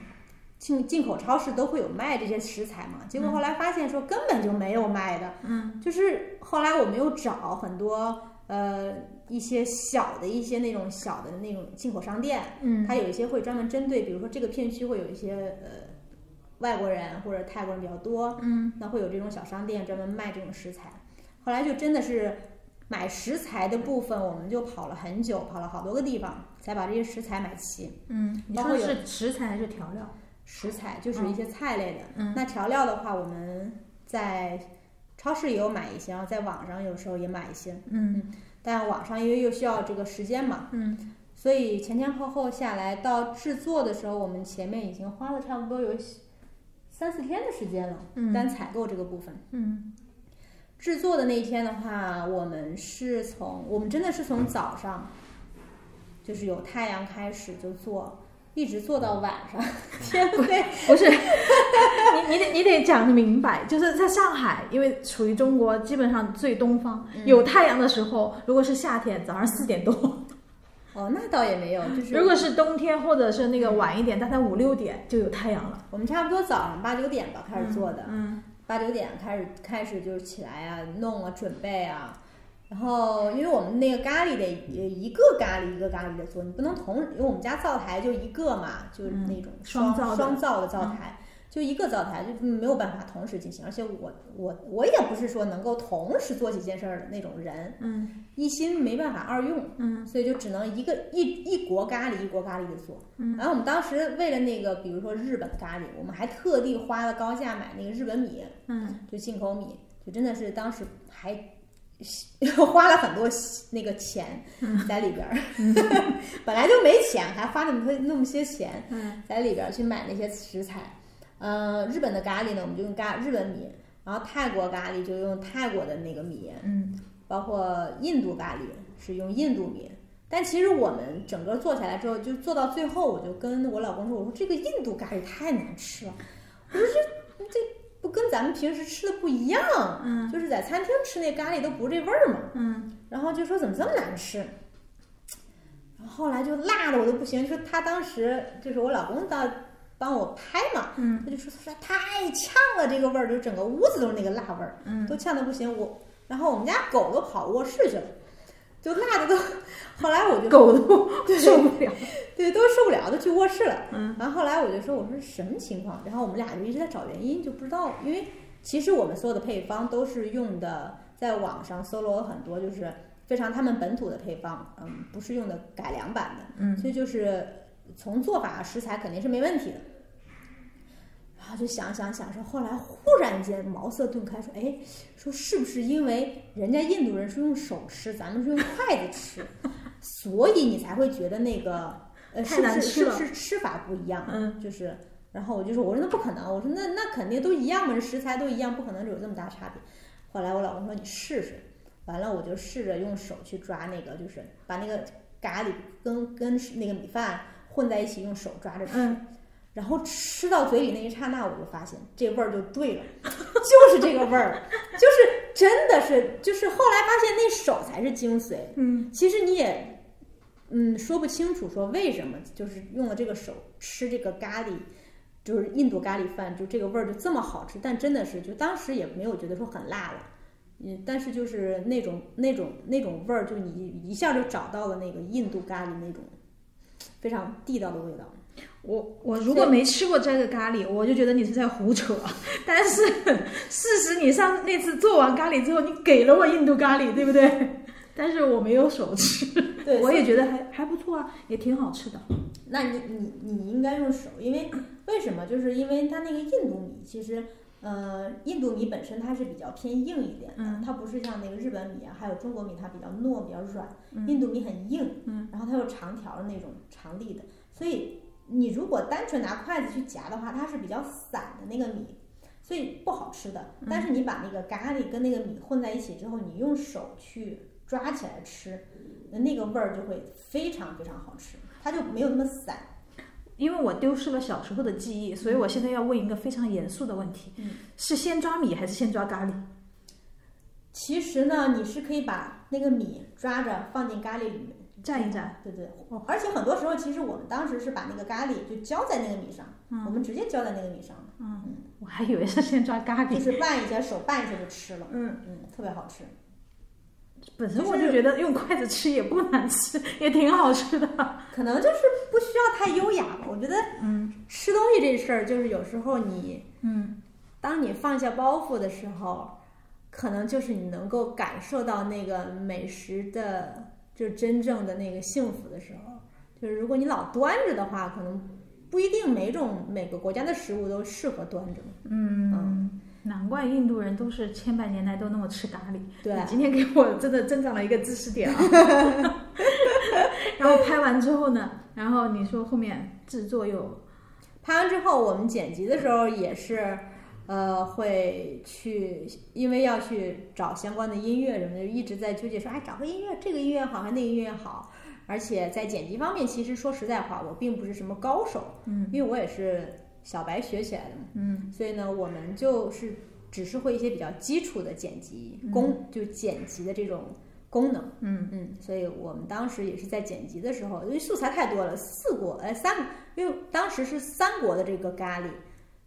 进进口超市都会有卖这些食材嘛，结果后来发现说根本就没有卖的，嗯。就是后来我们又找很多呃一些小的一些那种小的那种进口商店，嗯。它有一些会专门针对，比如说这个片区会有一些呃外国人或者泰国人比较多，嗯。那会有这种小商店专门卖这种食材。后来就真的是买食材的部分，我们就跑了很久，跑了好多个地方，才把这些食材买齐。嗯，你说的是食材还是调料？食材就是一些菜类的，嗯。那调料的话，我们在超市也有买一些，然后在网上有时候也买一些，嗯。但网上因为又需要这个时间嘛，嗯。所以前前后后下来到制作的时候，我们前面已经花了差不多有三四天的时间了，嗯。单采购这个部分。嗯制作的那一天的话，我们是从我们真的是从早上，就是有太阳开始就做，一直做到晚上 <laughs> 天黑。不是，<laughs> 你你得你得讲明白，就是在上海，因为处于中国基本上最东方，嗯有太阳的时候，如果是夏天，早上四点多；哦，那倒也没有，就是如果是冬天或者是那个晚一点，大概五六点就有太阳了。我们差不多早上八九点吧开始做的，嗯八九点开始开始就是起来啊，弄啊，准备啊。然后，因为我们那个咖喱得呃一个咖喱一个咖喱的做，你不能同，因为我们家灶台就一个嘛，就是那种嗯双双灶的灶台，就一个灶台，就没有办法同时进行。而且我我我也不是说能够同时做几件事儿的那种人，嗯一心没办法二用，嗯所以就只能一个一一锅咖喱一锅咖喱的做。嗯然后我们当时为了那个，比如说日本咖喱，我们还特地花了高价买那个日本米，嗯就进口米，就真的是当时还 <laughs> 花了很多那个钱在里边儿，<laughs> 本来就没钱，还花那么多那么些钱嗯在里边儿去买那些食材。呃，日本的咖喱呢，我们就用咖日本米，然后泰国咖喱就用泰国的那个米，嗯包括印度咖喱是用印度米。但其实我们整个做下来之后，就做到最后，我就跟我老公说：“我说这个印度咖喱太难吃了，我说这这不跟咱们平时吃的不一样，嗯就是在餐厅吃那咖喱都不是这味儿嘛。嗯然后就说怎么这么难吃，然后后来就辣的我都不行，就说他当时就是我老公到帮我拍嘛，嗯他就说他说太呛了，这个味儿就整个屋子都是那个辣味儿，嗯都呛的不行。我然后我们家狗都跑卧室去了，就辣的都，<laughs> 后来我就狗都受不了。对都受不了，都去卧室了。嗯然后后来我就说，我说什么情况？然后我们俩就一直在找原因，就不知道，因为其实我们所有的配方都是用的，在网上搜罗了很多，就是非常他们本土的配方，嗯，不是用的改良版的，嗯所以就是从做法食材肯定是没问题的。然后就想想想说，后来忽然间茅塞顿开，说，哎，说是不是因为人家印度人是用手吃，咱们是用筷子吃，所以你才会觉得那个呃是不是是不是吃法不一样？嗯就是，然后我就说，我说那不可能，我说那那肯定都一样嘛，食材都一样，不可能有这么大差别。后来我老公说你试试，完了我就试着用手去抓那个，就是把那个咖喱跟跟那个米饭混在一起，用手抓着吃。嗯然后吃到嘴里那一刹那，我就发现这味儿就对了，就是这个味儿，就是真的是，就是后来发现那手才是精髓。嗯其实你也，嗯，说不清楚说为什么，就是用了这个手吃这个咖喱，就是印度咖喱饭，就这个味儿就这么好吃。但真的是，就当时也没有觉得说很辣了，嗯，但是就是那种那种那种味儿，就你一下就找到了那个印度咖喱那种非常地道的味道。我我如果没吃过这个咖喱，我就觉得你是在胡扯。<laughs> 但是事实，你上那次做完咖喱之后，你给了我印度咖喱，对不对？<laughs> 但是我没有手吃，对，我也觉得还还不错啊，也挺好吃的。那你你你应该用手，因为为什么？就是因为它那个印度米，其实呃，印度米本身它是比较偏硬一点的，嗯它不是像那个日本米啊，还有中国米，它比较糯、比较软。嗯印度米很硬，嗯，然后它有长条的那种长粒的，所以你如果单纯拿筷子去夹的话，它是比较散的那个米。所以不好吃的。嗯但是你把那个咖喱跟那个米混在一起之后，你用手去抓起来吃，那个味儿就会非常非常好吃，它就没有那么散。因为我丢失了小时候的记忆，所以我现在要问一个非常严肃的问题：嗯。是先抓米还是先抓咖喱？其实呢，你是可以把那个米抓着放进咖喱里面。蘸一蘸。对对，而且很多时候，其实我们当时是把那个咖喱就浇在那个米上，我们直接浇在那个米上嗯，我还以为是先抓咖喱。就是拌一下，手拌一下就吃了，嗯。嗯，特别好吃。本身我就觉得用筷子吃也不难吃，也挺好吃的。可能就是不需要太优雅吧。我觉得，嗯吃东西这事儿，就是有时候你，嗯，当你放下包袱的时候，可能就是你能够感受到那个美食的，就是真正的那个幸福的时候。就是如果你老端着的话，可能不一定每种每个国家的食物都适合端着。嗯，难怪印度人都是千百年来都那么吃咖喱。对你今天给我真的增长了一个知识点啊。<laughs> 然后拍完之后呢，然后你说后面制作又拍完之后，我们剪辑的时候也是，呃，会去，因为要去找相关的音乐什么的，一直在纠结说，哎，找个音乐，这个音乐好还是那个音乐好。而且在剪辑方面，其实说实在话，我并不是什么高手，嗯，因为我也是小白学起来的嘛，嗯，所以呢，我们就是只是会一些比较基础的剪辑功，就剪辑的这种功能。嗯嗯，所以我们当时也是在剪辑的时候，因为素材太多了，四国呃三，因为当时是三国的这个咖喱，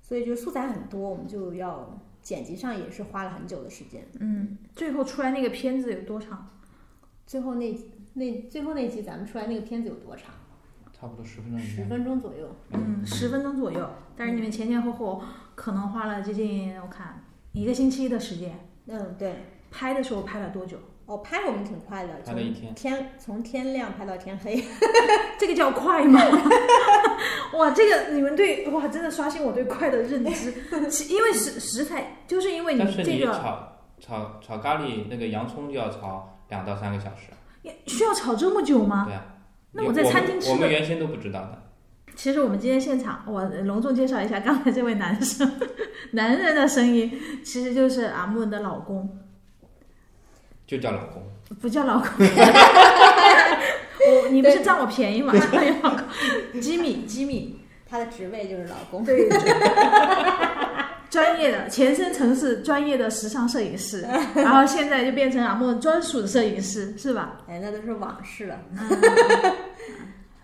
所以就素材很多，我们就要剪辑上也是花了很久的时间。嗯，最后出来那个片子有多长？最后那那最后那集咱们出来那个片子有多长？差不多十分钟以十。分钟左右。嗯，十分钟左右。但是你们前前后后可能花了接近我看一个星期的时间。嗯，对。拍的时候拍了多久？哦，拍我们挺快的，拍了一天从天从天亮拍到天黑。<laughs> 这个叫快吗？<laughs> 哇，这个你们对哇，真的刷新我对快的认知。<laughs> 因为食食材，就是因为但是你这个炒炒炒咖喱，那个洋葱就要炒两到三个小时。需要炒这么久吗？对啊。那我在餐厅吃的我们原先都不知道的。其实我们今天现场，我隆重介绍一下刚才这位男生，<laughs> 男人的声音，其实就是阿木的老公，就叫老公。不叫老公。<laughs> 我你不是占我便宜吗？老公，吉米，吉米，他的职位就是老公。对，专业的前身曾是专业的时尚摄影师，<laughs> 然后现在就变成阿莫专属的摄影师，是吧？哎，那都是往事了。<laughs>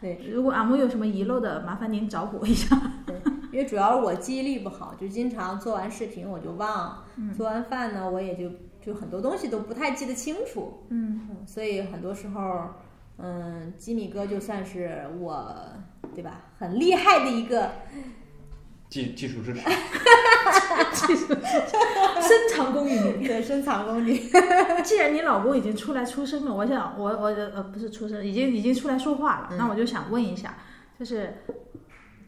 对，如果阿莫有什么遗漏的，麻烦您找补一下。<laughs> 对，因为主要是我记忆力不好，就经常做完视频我就忘，做完饭呢我也就就很多东西都不太记得清楚，嗯嗯，所以很多时候，嗯，吉米哥就算是我，对吧，很厉害的一个，技技术支持。技术深藏功与名。<laughs> 对，深藏功底。<laughs> 既然你老公已经出来出声了，我想我我呃不是出声，已经已经出来说话了，嗯那我就想问一下，就是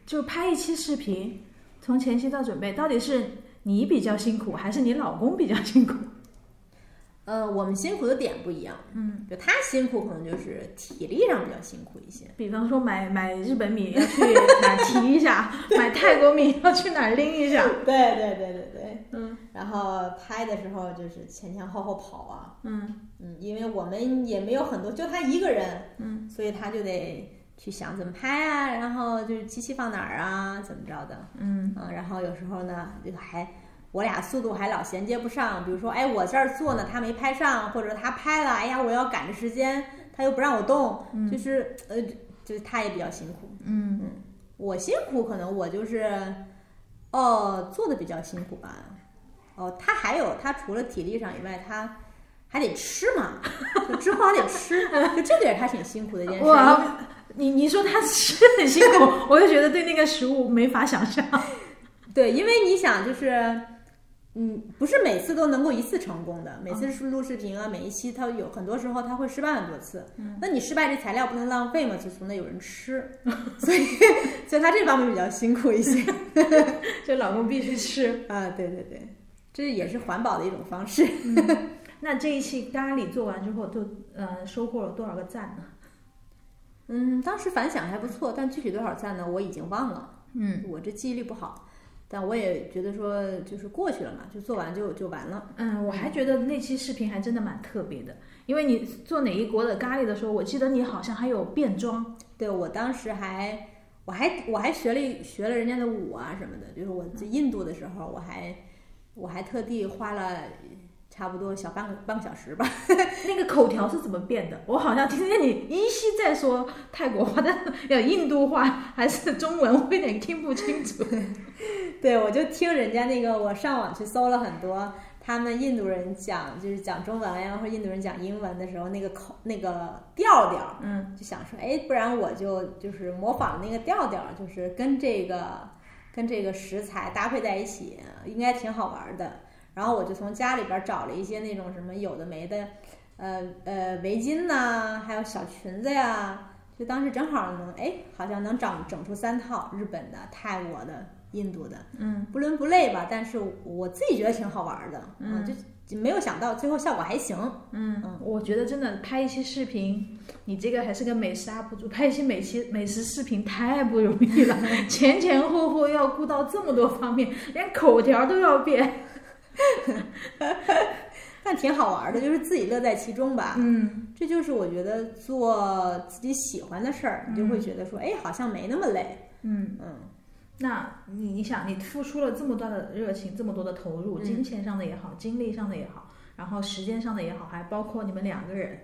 就拍一期视频，从前期到准备，到底是你比较辛苦，还是你老公比较辛苦？呃，我们辛苦的点不一样，嗯，就他辛苦可能就是体力上比较辛苦一些，比方说买买日本米要去哪儿提一下，<laughs> 买泰国米要去哪儿拎一下，对对对对对，嗯。然后拍的时候就是前前后后跑啊，嗯。嗯，因为我们也没有很多，就他一个人，嗯，所以他就得去想怎么拍啊，然后就是机器放哪儿啊，怎么着的，嗯。嗯，然后有时候呢，就还我俩速度还老衔接不上，比如说，哎，我这儿做呢，他没拍上，或者他拍了，哎呀，我要赶着时间，他又不让我动，嗯就是呃，就是他也比较辛苦。嗯我辛苦，可能我就是，哦，做的比较辛苦吧。哦，他还有，他除了体力上以外，他还得吃嘛，就之后还得吃，<laughs> 就这个也是他挺辛苦的一件事。哇，你你说他吃很辛苦，我就觉得对那个食物没法想象。对，因为你想，就是，嗯，不是每次都能够一次成功的，每次是录视频啊，每一期它有很多时候它会失败很多次。嗯那你失败这材料不能浪费嘛，就总得有人吃，<laughs> 所以，<laughs> 所以他这方面比较辛苦一些。<laughs> 就老公必须吃。啊，对对对，这也是环保的一种方式。那这一期咖喱做完之后，都呃收获了多少个赞呢？嗯，当时反响还不错，但具体多少赞呢，我已经忘了。嗯，我这记忆力不好。但我也觉得说就是过去了嘛，就做完就就完了。嗯，我还觉得那期视频还真的蛮特别的，因为你做哪一国的咖喱的时候，我记得你好像还有变装。对我当时还我还我还学了学了人家的舞啊什么的，就是我在印度的时候，我还我还特地花了差不多小半个半个小时吧。<laughs> 那个口条是怎么变的？我好像听见你依稀在说泰国话，但是要印度话还是中文，我有点听不清楚。<laughs> 对，我就听人家那个，我上网去搜了很多，他们印度人讲就是讲中文呀，或者印度人讲英文的时候，那个口那个调调，嗯，就想说，哎，不然我就就是模仿那个调调，就是跟这个跟这个食材搭配在一起，应该挺好玩的。然后我就从家里边找了一些那种什么有的没的，呃呃围巾呐、还有小裙子呀，就当时正好能，哎，好像能整整出三套，日本的、泰国的、印度的，嗯，不伦不类吧，但是我自己觉得挺好玩的，嗯就就没有想到最后效果还行。嗯，我觉得真的拍一期视频，你这个还是个美食 UP 主，拍一期美食美食视频太不容易了，<laughs> 前前后后要顾到这么多方面，连口条都要变。<laughs> 但挺好玩的，就是自己乐在其中吧。嗯这就是我觉得做自己喜欢的事儿，你就会觉得说，哎，好像没那么累。嗯，嗯，那你你想，你付出了这么大的热情，这么多的投入，嗯金钱上的也好，精力上的也好，然后时间上的也好，还包括你们两个人，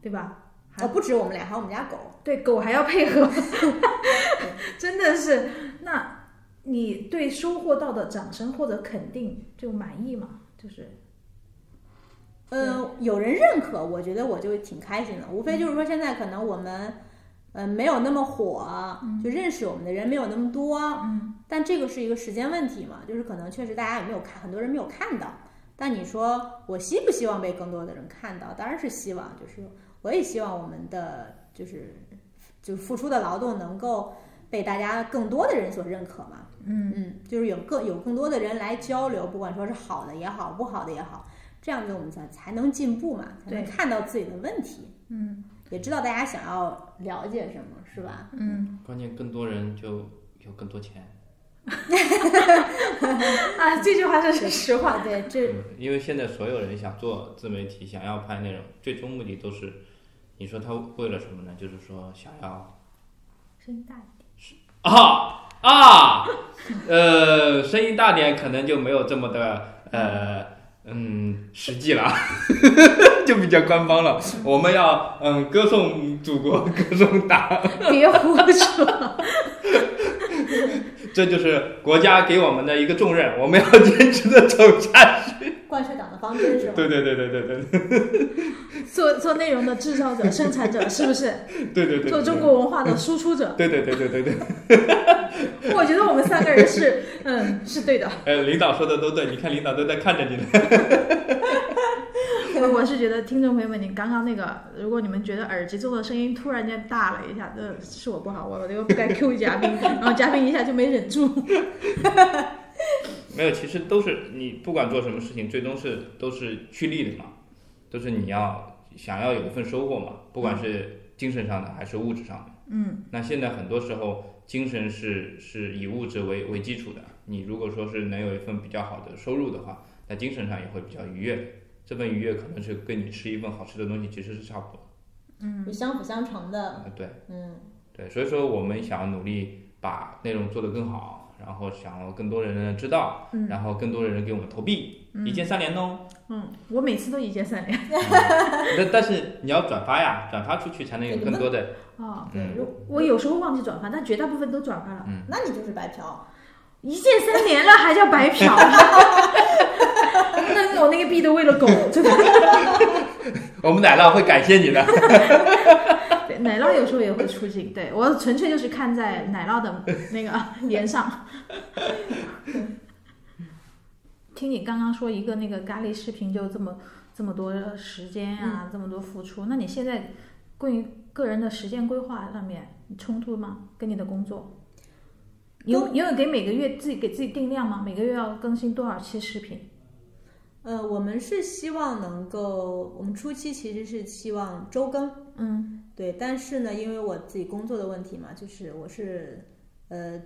对吧？还哦，不止我们俩，还有我们家狗。对狗还要配合，<laughs> 真的是。那你对收获到的掌声或者肯定就满意吗？就是嗯，有人认可，我觉得我就挺开心的。无非就是说，现在可能我们，嗯、没有那么火，就认识我们的人没有那么多。嗯，但这个是一个时间问题嘛，就是可能确实大家也没有看，很多人没有看到。但你说我希不希望被更多的人看到？当然是希望，就是我也希望我们的就是就付出的劳动能够被大家更多的人所认可嘛。嗯嗯，就是有更有更多的人来交流，不管说是好的也好，不好的也好，这样子我们才才能进步嘛，才能看到自己的问题，嗯也知道大家想要了解什么，是吧？嗯关键更多人就有更多钱。<laughs> 啊，这句话是实话。对，这嗯，因为现在所有人想做自媒体，想要拍内容，最终目的都是，你说他为了什么呢？就是说想要声音大一点。啊啊，呃，声音大点可能就没有这么的呃嗯实际了，<laughs> 就比较官方了。我们要嗯歌颂祖国，歌颂党，别胡说。这就是国家给我们的一个重任，我们要坚持的走下去。<laughs> 贯彻党的方针是吧？对对对对对对 <laughs> 做做内容的制造者、生产者，是不是？<laughs> 对对对，做中国文化的输出者，对对对对对对，我觉得我们三个人是，嗯，是对的。呃，领导说的都对，你看领导都在看着你呢。我 <laughs> 我是觉得听众朋友们，你刚刚那个，如果你们觉得耳机中的声音突然间大了一下，这是我不好，我我这个不该 <laughs> Q 嘉宾，然后嘉宾一下就没忍住。没有，其实都是你不管做什么事情，最终是都是趋利的嘛，都是你要想要有一份收获嘛，不管是精神上的还是物质上的。嗯，那现在很多时候，精神是是以物质为为基础的。你如果说是能有一份比较好的收入的话，那精神上也会比较愉悦。这份愉悦可能是跟你吃一份好吃的东西其实是差不多嗯就相辅相成的。的。呃对嗯，对，所以说我们想要努力把内容做得更好，然后想要更多人知道，嗯然后更多的人给我们投币，一键三连哦。嗯，我每次都一键三连。但但是你要转发呀，转发出去才能有更多的。哦，嗯我有时候忘记转发，但绝大部分都转发了。嗯那你就是白嫖。一键三连了还叫白嫖？<laughs> 那我那个币都喂了狗，真的。<laughs> 我们奶酪会感谢你的。<laughs> 对，奶酪有时候也会出镜，对我纯粹就是看在奶酪的那个脸上。听你刚刚说一个那个咖喱视频就这么这么多时间啊，这么多付出，那你现在关于个人的时间规划上面你冲突吗？跟你的工作？你有你有给每个月自己给自己定量吗？每个月要更新多少期视频？呃，我们是希望能够，我们初期其实是希望周更，嗯对，但是呢，因为我自己工作的问题嘛，就是我是呃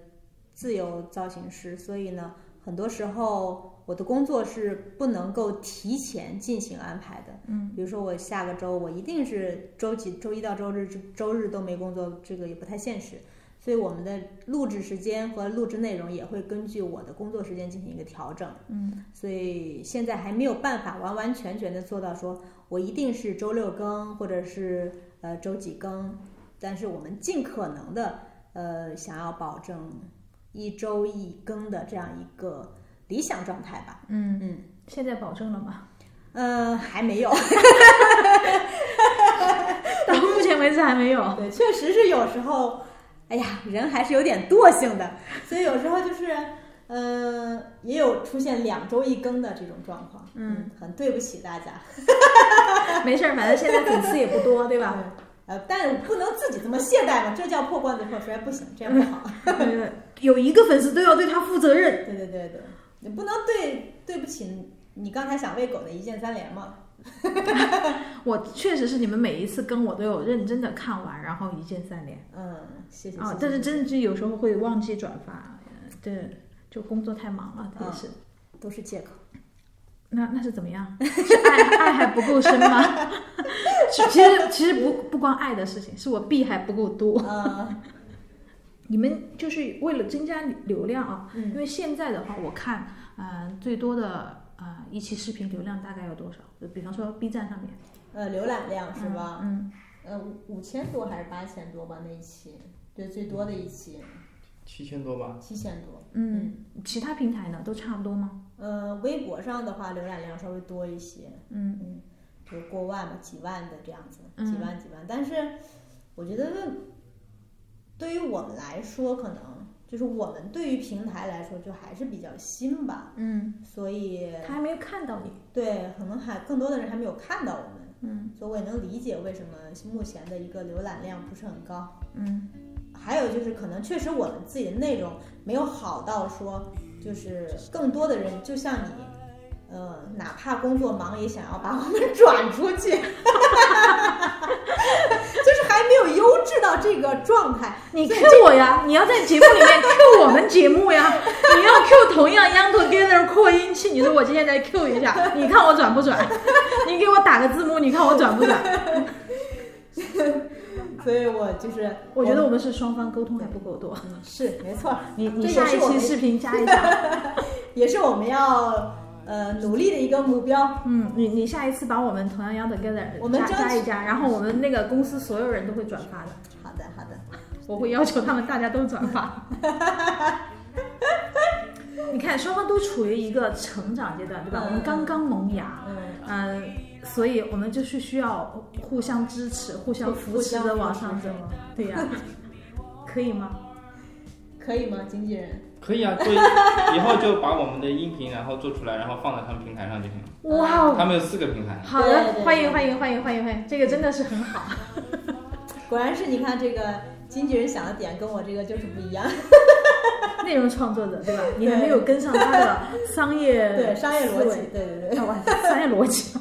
自由造型师，所以呢，很多时候我的工作是不能够提前进行安排的。嗯，比如说我下个周我一定是周几周一到周日周日都没工作，这个也不太现实。所以我们的录制时间和录制内容也会根据我的工作时间进行一个调整。嗯，所以现在还没有办法完完全全的做到说我一定是周六更或者是呃周几更，但是我们尽可能的呃想要保证一周一更的这样一个理想状态吧。嗯，嗯，现在保证了吗？呃，还没有。<laughs> 到目前为止还没有。<laughs> 对，确实是有时候，哎呀，人还是有点惰性的，所以有时候就是，嗯、也有出现两周一更的这种状况。嗯，很对不起大家。<laughs> 没事儿，反正现在粉丝也不多，对吧？呃，但不能自己这么懈怠嘛，这叫破罐子破摔，不行，这样不好。呃有一个粉丝都要对他负责任。对对对对，你不能对对不起你刚才想喂狗的一键三连嘛。<laughs> 我确实是你们每一次跟我都有认真的看完，然后一键三连嗯，谢谢。啊、但是真的就有时候会忘记转发，呃对，就工作太忙了，也是。都是借口。那那是怎么样？是爱爱还不够深吗？其 <laughs> 其实其实不不光爱的事情，是我币还不够多。嗯你们就是为了增加流量啊，因嗯，为现在的话，我看，呃，最多的呃一期视频流量大概有多少？就比方说 B 站上面，呃，浏览量是吧？嗯，呃，五千多还是八千多吧？那一期，对，最多的一期七千多吧，七千多。嗯嗯，其他平台呢都差不多吗？呃，微博上的话，浏览量稍微多一些，嗯嗯，就过万吧，几万的这样子，嗯几万几万。但是我觉得，对于我们来说，可能就是我们对于平台来说，就还是比较新吧，嗯，所以他还没有看到你，对，可能还更多的人还没有看到我们，嗯。所以我也能理解为什么目前的一个浏览量不是很高。嗯。还有就是，可能确实我们自己的内容没有好到说，就是更多的人就像你，呃，哪怕工作忙也想要把我们 <laughs> 转出去，就 <laughs> 是还没有优质到这个状态。你 Q 我呀！你要在节目里面 <laughs> Q 我们节目呀！你要 Q 同样 Young Together 扩音器，你说我今天再 Q 一下，你看我转不转？<laughs> 你给我打个字幕，你看我转不转？<laughs> 所以我就是，我觉得我们是双方沟通还不够多。嗯是没错，你你下一期视频加一下，也是我们要呃努力的一个目标。嗯，你你下一次把我们同样 Young Together 加我们争取加一加，然后我们那个公司所有人都会转发的，好的，好的，我会要求他们大家都转发。<laughs> 你看，双方都处于一个成长阶段，对吧？嗯我们刚刚萌芽，嗯，嗯，所以我们就是需要互相支持、互相扶持的往上走，对呀、<laughs> 可以吗？可以吗，经纪人？可以啊，做 <laughs> 以后就把我们的音频然后做出来，然后放在他们平台上就行了。哇哦，他们有四个平台，好的，欢迎欢迎欢迎欢迎欢迎，这个真的是很好。<laughs> 果然是你看这个经纪人想的点跟我这个就是不一样。<laughs> 内容创作者对吧？你还没有跟上他的商业对商业逻辑对对对。哇，商业逻辑。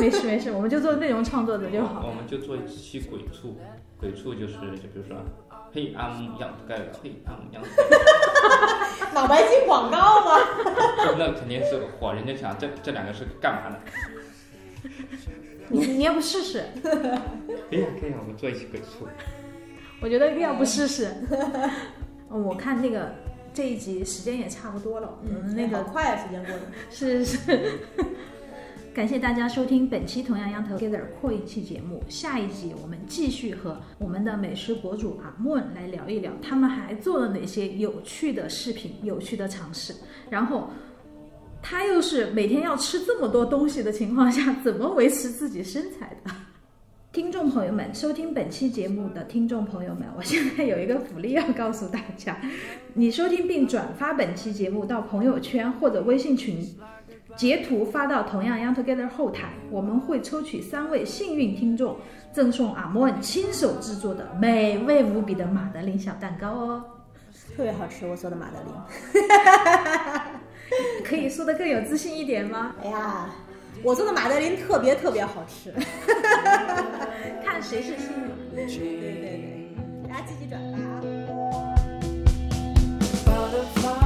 没事没事，我们就做内容创作者就好。我们就做一期鬼畜，鬼畜就是就比如说，嘿阿姆养盖了，嘿阿姆养盖脑白金广告吗？<laughs> 了，那肯定是火，人家想这这两个是干嘛的？你你要不试试？可以啊可以啊，我们做一期鬼畜。我觉得要不试试。嗯我看那个这一集时间也差不多了，嗯，那个好快啊，时间过得。是是。感谢大家收听本期同样 Young Together 扩音器节目。下一集我们继续和我们的美食博主阿 Moon 来聊一聊，他们还做了哪些有趣的视频、有趣的尝试。然后，他又是每天要吃这么多东西的情况下，怎么维持自己身材的？听众朋友们，收听本期节目的听众朋友们，我现在有一个福利要告诉大家：你收听并转发本期节目到朋友圈或者微信群，截图发到同样 Young Together 后台，我们会抽取三位幸运听众，赠送阿莫恩亲手制作的美味无比的马德琳小蛋糕哦，特别好吃，我做的马德琳。<laughs> 可以说的更有自信一点吗？哎呀，我做的马德琳特别特别好吃，<laughs> 看谁是幸运。对对对，大家积极转发啊。